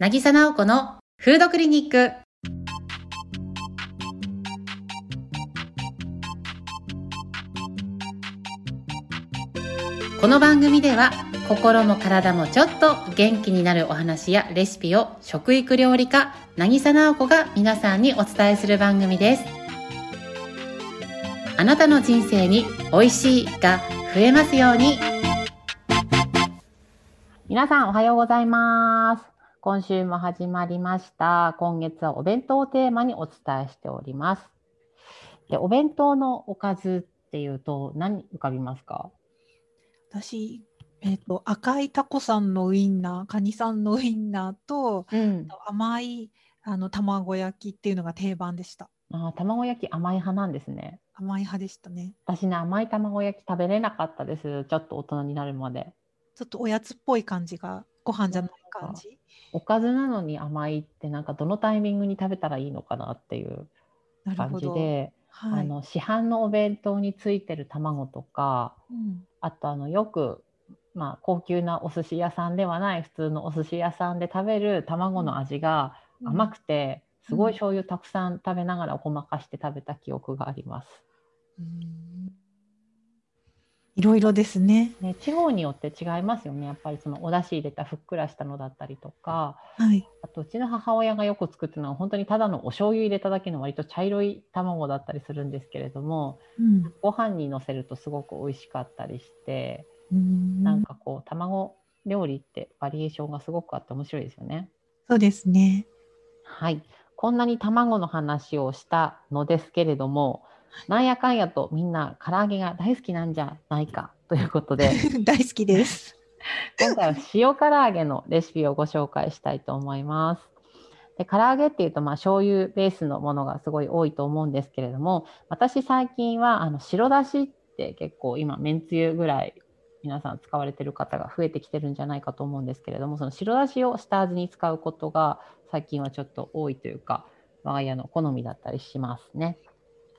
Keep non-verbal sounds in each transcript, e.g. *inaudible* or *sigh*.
渚直子のフードクリニック。この番組では心も体もちょっと元気になるお話やレシピを食育料理家渚直子が皆さんにお伝えする番組です。あなたの人生に美味しいが増えますように。皆さんおはようございます。今週も始まりました。今月はお弁当をテーマにお伝えしております。でお弁当のおかずっていうと何浮かびますか？私、えーと、赤いタコさんのウインナーカニさんのウインナーと、うん、甘いあの卵焼きっていうのが定番でした。あ卵焼き甘い派なんですね。甘い派でしたね。私ね甘い卵焼き食べれなかったです。ちょっと大人になるまで。ちょっとおやつっぽい感じがご飯じゃない感じ？おかずなのに甘いってなんかどのタイミングに食べたらいいのかなっていう感じで、はい、あの市販のお弁当についてる卵とか、うん、あとあのよく、まあ、高級なお寿司屋さんではない普通のお寿司屋さんで食べる卵の味が甘くて、すごい醤油たくさん食べながらごまかして食べた記憶があります。うんいろいろですね。ね地方によって違いますよね。やっぱりそのお出汁入れたふっくらしたのだったりとか、はい、あとうちの母親がよく作ってるのは本当にただのお醤油入れただけの割と茶色い卵だったりするんですけれども、うん、ご飯にのせるとすごく美味しかったりしてん。なんかこう卵料理ってバリエーションがすごくあって面白いですよね。そうですね。はい。こんなに卵の話をしたのですけれどもなんやかんやとみんな唐揚げが大好きなんじゃないかということで *laughs* 大好きです今回は塩唐揚げのレシピをご紹介したいと思います。で唐揚げっていうとまあ醤油ベースのものがすごい多いと思うんですけれども私最近はあの白だしって結構今めんつゆぐらい皆さん使われてる方が増えてきてるんじゃないかと思うんですけれどもその白だしを下味に使うことが最近はちょっと多いというか我が家の好みだったりしますね。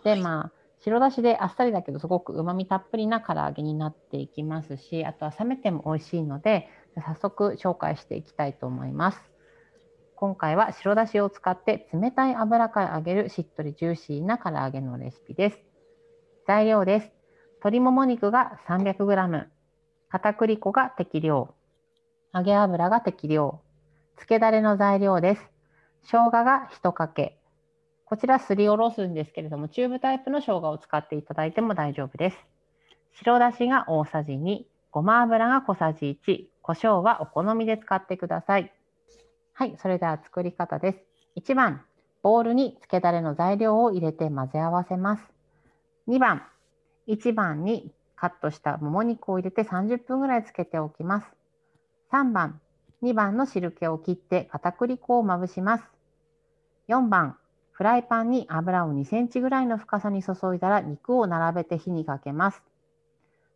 で、まあ、白だしであっさりだけどすごくうまみたっぷりな唐揚げになっていきますし、あとは冷めても美味しいので、早速紹介していきたいと思います。今回は白だしを使って冷たい油から揚げるしっとりジューシーな唐揚げのレシピです。材料です。鶏もも肉が 300g、片栗粉が適量、揚げ油が適量、漬けだれの材料です。生姜が1かけ、こちらすりおろすんですけれども、チューブタイプの生姜を使っていただいても大丈夫です。白だしが大さじ2、ごま油が小さじ1、胡椒はお好みで使ってください。はい、それでは作り方です。1番、ボウルに漬けだれの材料を入れて混ぜ合わせます。2番、1番にカットしたもも肉を入れて30分ぐらい漬けておきます。3番、2番の汁気を切って片栗粉をまぶします。4番、フライパンに油を2センチぐらいの深さに注いだら肉を並べて火にかけます。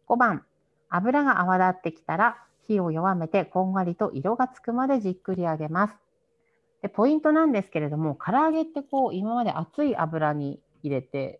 5番、油が泡立ってきたら火を弱めてこんがりと色がつくまでじっくり揚げます。でポイントなんですけれども、唐揚げってこう今まで熱い油に入れて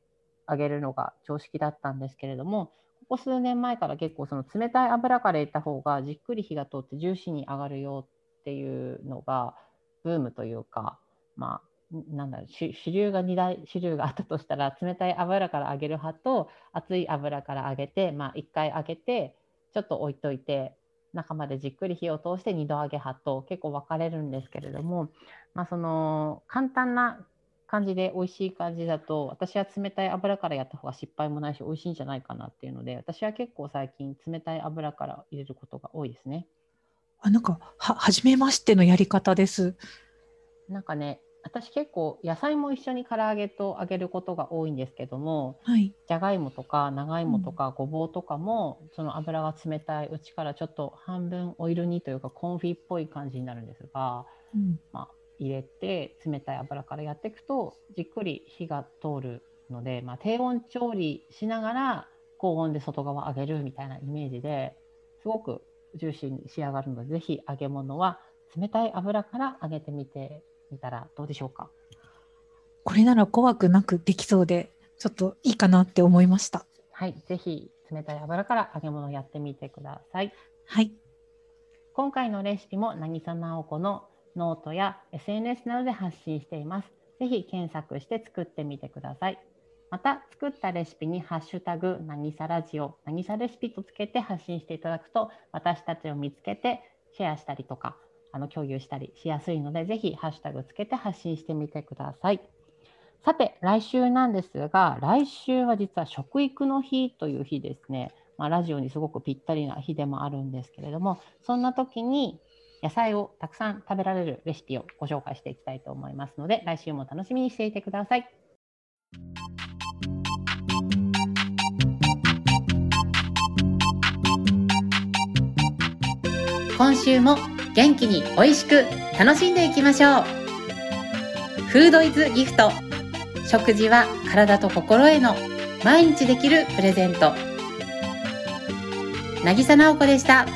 揚げるのが常識だったんですけれども、ここ数年前から結構その冷たい油から入れた方がじっくり火が通ってジューシーに揚がるよっていうのがブームというか、まあ、なんだろう主流が2大主流があったとしたら冷たい油から揚げる派と熱い油から揚げて、まあ、1回揚げてちょっと置いといて中までじっくり火を通して2度揚げ派と結構分かれるんですけれども、まあ、その簡単な感じで美味しい感じだと私は冷たい油からやった方が失敗もないし美味しいんじゃないかなっていうので私は結構最近冷たい油から入れることが多いですね。あなんかは初めましてのやり方です。なんかね私結構野菜も一緒に唐揚げと揚げることが多いんですけども、はい、じゃがいもとか長芋とかごぼうとかも、うん、その油が冷たいうちからちょっと半分オイル煮というかコンフィっぽい感じになるんですが、うん、まあ、入れて冷たい油からやっていくとじっくり火が通るので、まあ、低温調理しながら高温で外側揚げるみたいなイメージですごくジューシーに仕上がるのでぜひ揚げ物は冷たい油から揚げてみてみたらどうでしょうか？これなら怖くなくできそうでちょっといいかなって思いましたはいぜひ冷たい油から揚げ物やってみてくださいはい今回のレシピも渚直子のノートや SNS などで発信しています。ぜひ検索して作ってみてください。また、作ったレシピにハッシュタグ、何さラジオ、何さレシピとつけて発信していただくと、私たちを見つけてシェアしたりとか、あの共有したりしやすいので、ぜひハッシュタグつけて発信してみてください。さて、来週なんですが、来週は実は食育の日という日ですね。まあ、ラジオにすごくぴったりな日でもあるんですけれども、そんな時に野菜をたくさん食べられるレシピをご紹介していきたいと思いますので、来週も楽しみにしていてください。今週も元気に美味しく楽しんでいきましょう。フードイズギフト。食事は体と心への毎日できるプレゼント。渚直子でした。